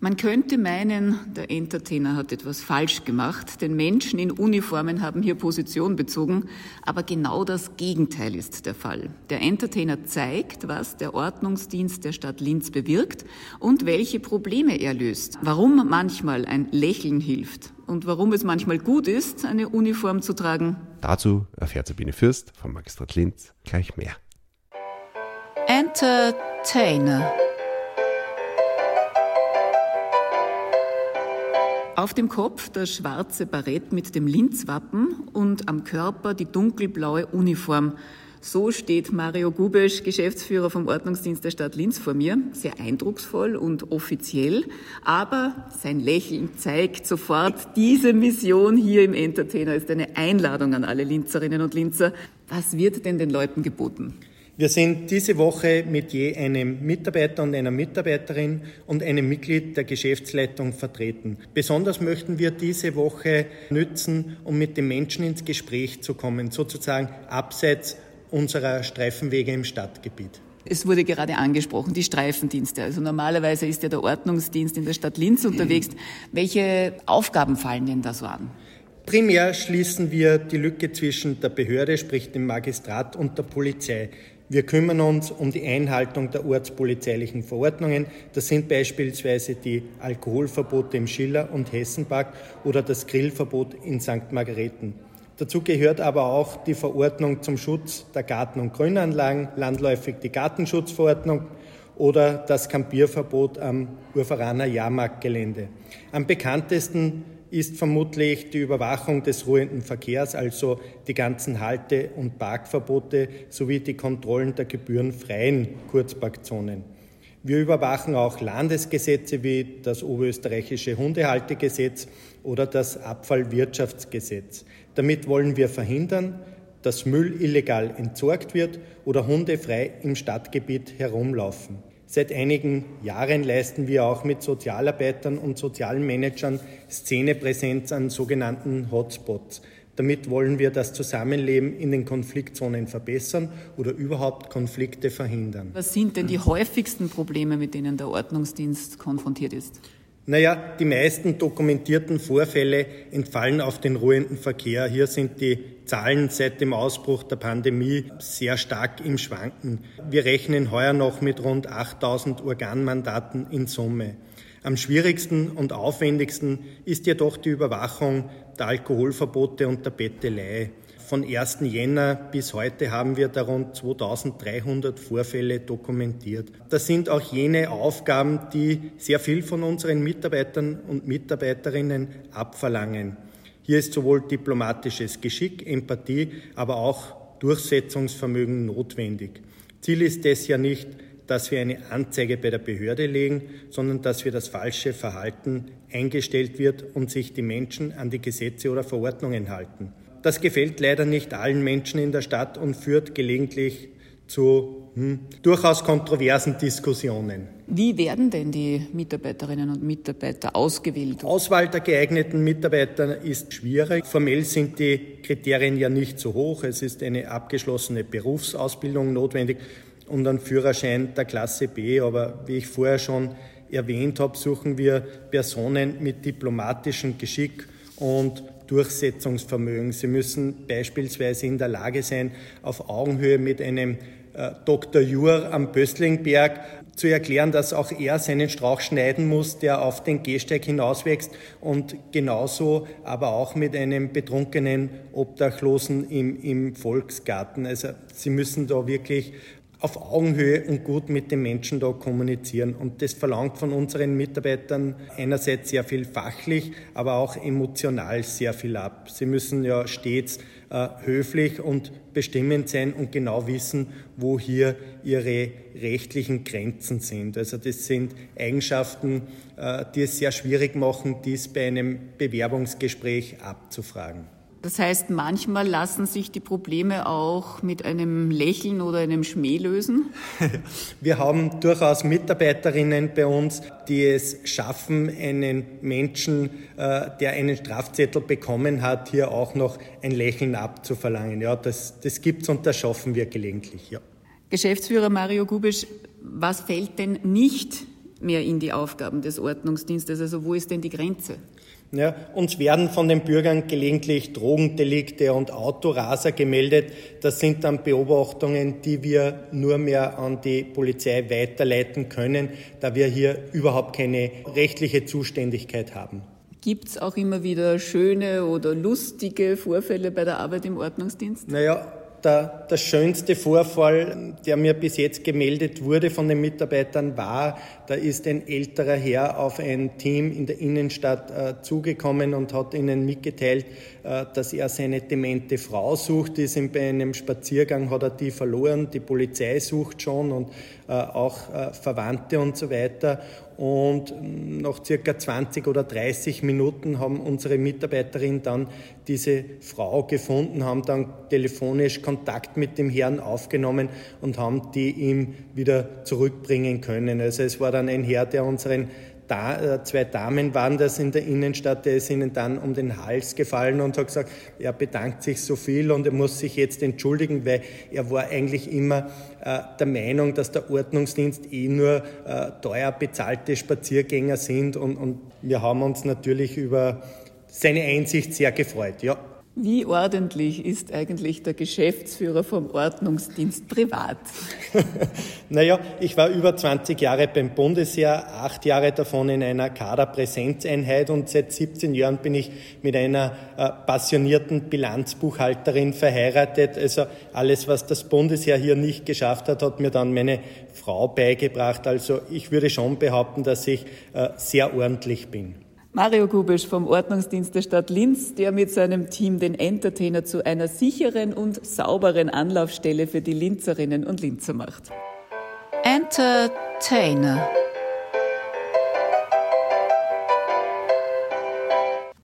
Man könnte meinen, der Entertainer hat etwas falsch gemacht, denn Menschen in Uniformen haben hier Position bezogen, aber genau das Gegenteil ist der Fall. Der Entertainer zeigt, was der Ordnungsdienst der Stadt Linz bewirkt und welche Probleme er löst, warum manchmal ein Lächeln hilft und warum es manchmal gut ist, eine Uniform zu tragen. Dazu erfährt Sabine Fürst vom Magistrat Linz gleich mehr. Entertainer Auf dem Kopf das schwarze Barett mit dem Linzwappen und am Körper die dunkelblaue Uniform. So steht Mario Gubesch, Geschäftsführer vom Ordnungsdienst der Stadt Linz vor mir. Sehr eindrucksvoll und offiziell. Aber sein Lächeln zeigt sofort, diese Mission hier im Entertainer ist eine Einladung an alle Linzerinnen und Linzer. Was wird denn den Leuten geboten? Wir sind diese Woche mit je einem Mitarbeiter und einer Mitarbeiterin und einem Mitglied der Geschäftsleitung vertreten. Besonders möchten wir diese Woche nützen, um mit den Menschen ins Gespräch zu kommen, sozusagen abseits unserer Streifenwege im Stadtgebiet. Es wurde gerade angesprochen, die Streifendienste. Also normalerweise ist ja der Ordnungsdienst in der Stadt Linz unterwegs. Welche Aufgaben fallen denn da so an? Primär schließen wir die Lücke zwischen der Behörde, sprich dem Magistrat und der Polizei. Wir kümmern uns um die Einhaltung der ortspolizeilichen Verordnungen. Das sind beispielsweise die Alkoholverbote im Schiller- und Hessenpark oder das Grillverbot in St. Margareten. Dazu gehört aber auch die Verordnung zum Schutz der Garten- und Grünanlagen, landläufig die Gartenschutzverordnung oder das Kampierverbot am Urveraner Jahrmarktgelände. Am bekanntesten ist vermutlich die Überwachung des ruhenden Verkehrs, also die ganzen Halte- und Parkverbote sowie die Kontrollen der gebührenfreien Kurzparkzonen. Wir überwachen auch Landesgesetze wie das oberösterreichische Hundehaltegesetz oder das Abfallwirtschaftsgesetz. Damit wollen wir verhindern, dass Müll illegal entsorgt wird oder Hunde frei im Stadtgebiet herumlaufen. Seit einigen Jahren leisten wir auch mit Sozialarbeitern und sozialen Managern Szenepräsenz an sogenannten Hotspots. Damit wollen wir das Zusammenleben in den Konfliktzonen verbessern oder überhaupt Konflikte verhindern. Was sind denn die häufigsten Probleme, mit denen der Ordnungsdienst konfrontiert ist? Naja, die meisten dokumentierten Vorfälle entfallen auf den ruhenden Verkehr. Hier sind die Zahlen seit dem Ausbruch der Pandemie sehr stark im Schwanken. Wir rechnen heuer noch mit rund 8000 Organmandaten in Summe. Am schwierigsten und aufwendigsten ist jedoch die Überwachung der Alkoholverbote und der Bettelei. Von 1. Jänner bis heute haben wir da rund 2300 Vorfälle dokumentiert. Das sind auch jene Aufgaben, die sehr viel von unseren Mitarbeitern und Mitarbeiterinnen abverlangen. Hier ist sowohl diplomatisches Geschick, Empathie, aber auch Durchsetzungsvermögen notwendig. Ziel ist es ja nicht, dass wir eine Anzeige bei der Behörde legen, sondern dass wir das falsche Verhalten eingestellt wird und sich die Menschen an die Gesetze oder Verordnungen halten. Das gefällt leider nicht allen Menschen in der Stadt und führt gelegentlich zu hm, durchaus kontroversen Diskussionen. Wie werden denn die Mitarbeiterinnen und Mitarbeiter ausgewählt? Auswahl der geeigneten Mitarbeiter ist schwierig. Formell sind die Kriterien ja nicht so hoch. Es ist eine abgeschlossene Berufsausbildung notwendig und ein Führerschein der Klasse B. Aber wie ich vorher schon erwähnt habe, suchen wir Personen mit diplomatischem Geschick und Durchsetzungsvermögen. Sie müssen beispielsweise in der Lage sein, auf Augenhöhe mit einem äh, Dr. Jur am Böstlingberg zu erklären, dass auch er seinen Strauch schneiden muss, der auf den Gehsteig hinauswächst und genauso aber auch mit einem betrunkenen Obdachlosen im, im Volksgarten. Also Sie müssen da wirklich auf Augenhöhe und gut mit den Menschen da kommunizieren. Und das verlangt von unseren Mitarbeitern einerseits sehr viel fachlich, aber auch emotional sehr viel ab. Sie müssen ja stets äh, höflich und bestimmend sein und genau wissen, wo hier ihre rechtlichen Grenzen sind. Also das sind Eigenschaften, äh, die es sehr schwierig machen, dies bei einem Bewerbungsgespräch abzufragen. Das heißt, manchmal lassen sich die Probleme auch mit einem Lächeln oder einem Schmäh lösen? Wir haben durchaus Mitarbeiterinnen bei uns, die es schaffen, einen Menschen, äh, der einen Strafzettel bekommen hat, hier auch noch ein Lächeln abzuverlangen. Ja, das, das es und das schaffen wir gelegentlich, ja. Geschäftsführer Mario Gubisch, was fällt denn nicht mehr in die Aufgaben des Ordnungsdienstes? Also wo ist denn die Grenze? Ja, uns werden von den Bürgern gelegentlich Drogendelikte und Autoraser gemeldet. Das sind dann Beobachtungen, die wir nur mehr an die Polizei weiterleiten können, da wir hier überhaupt keine rechtliche Zuständigkeit haben. Gibt es auch immer wieder schöne oder lustige Vorfälle bei der Arbeit im Ordnungsdienst? Naja, der, der schönste Vorfall, der mir bis jetzt gemeldet wurde von den Mitarbeitern, war, da ist ein älterer Herr auf ein Team in der Innenstadt äh, zugekommen und hat ihnen mitgeteilt, äh, dass er seine demente Frau sucht. Ist ihm bei einem Spaziergang hat er die verloren. Die Polizei sucht schon und auch äh, Verwandte und so weiter. Und nach circa 20 oder 30 Minuten haben unsere Mitarbeiterin dann diese Frau gefunden, haben dann telefonisch Kontakt mit dem Herrn aufgenommen und haben die ihm wieder zurückbringen können. Also es war dann ein Herr, der unseren da, äh, zwei Damen waren das in der Innenstadt, der ist ihnen dann um den Hals gefallen und hat gesagt, er bedankt sich so viel und er muss sich jetzt entschuldigen, weil er war eigentlich immer äh, der Meinung, dass der Ordnungsdienst eh nur äh, teuer bezahlte Spaziergänger sind und, und wir haben uns natürlich über seine Einsicht sehr gefreut, ja. Wie ordentlich ist eigentlich der Geschäftsführer vom Ordnungsdienst privat? naja, ich war über 20 Jahre beim Bundesheer, acht Jahre davon in einer Kaderpräsenzeinheit und seit 17 Jahren bin ich mit einer äh, passionierten Bilanzbuchhalterin verheiratet. Also alles, was das Bundesheer hier nicht geschafft hat, hat mir dann meine Frau beigebracht. Also ich würde schon behaupten, dass ich äh, sehr ordentlich bin. Mario Gubisch vom Ordnungsdienst der Stadt Linz, der mit seinem Team den Entertainer zu einer sicheren und sauberen Anlaufstelle für die Linzerinnen und Linzer macht. Entertainer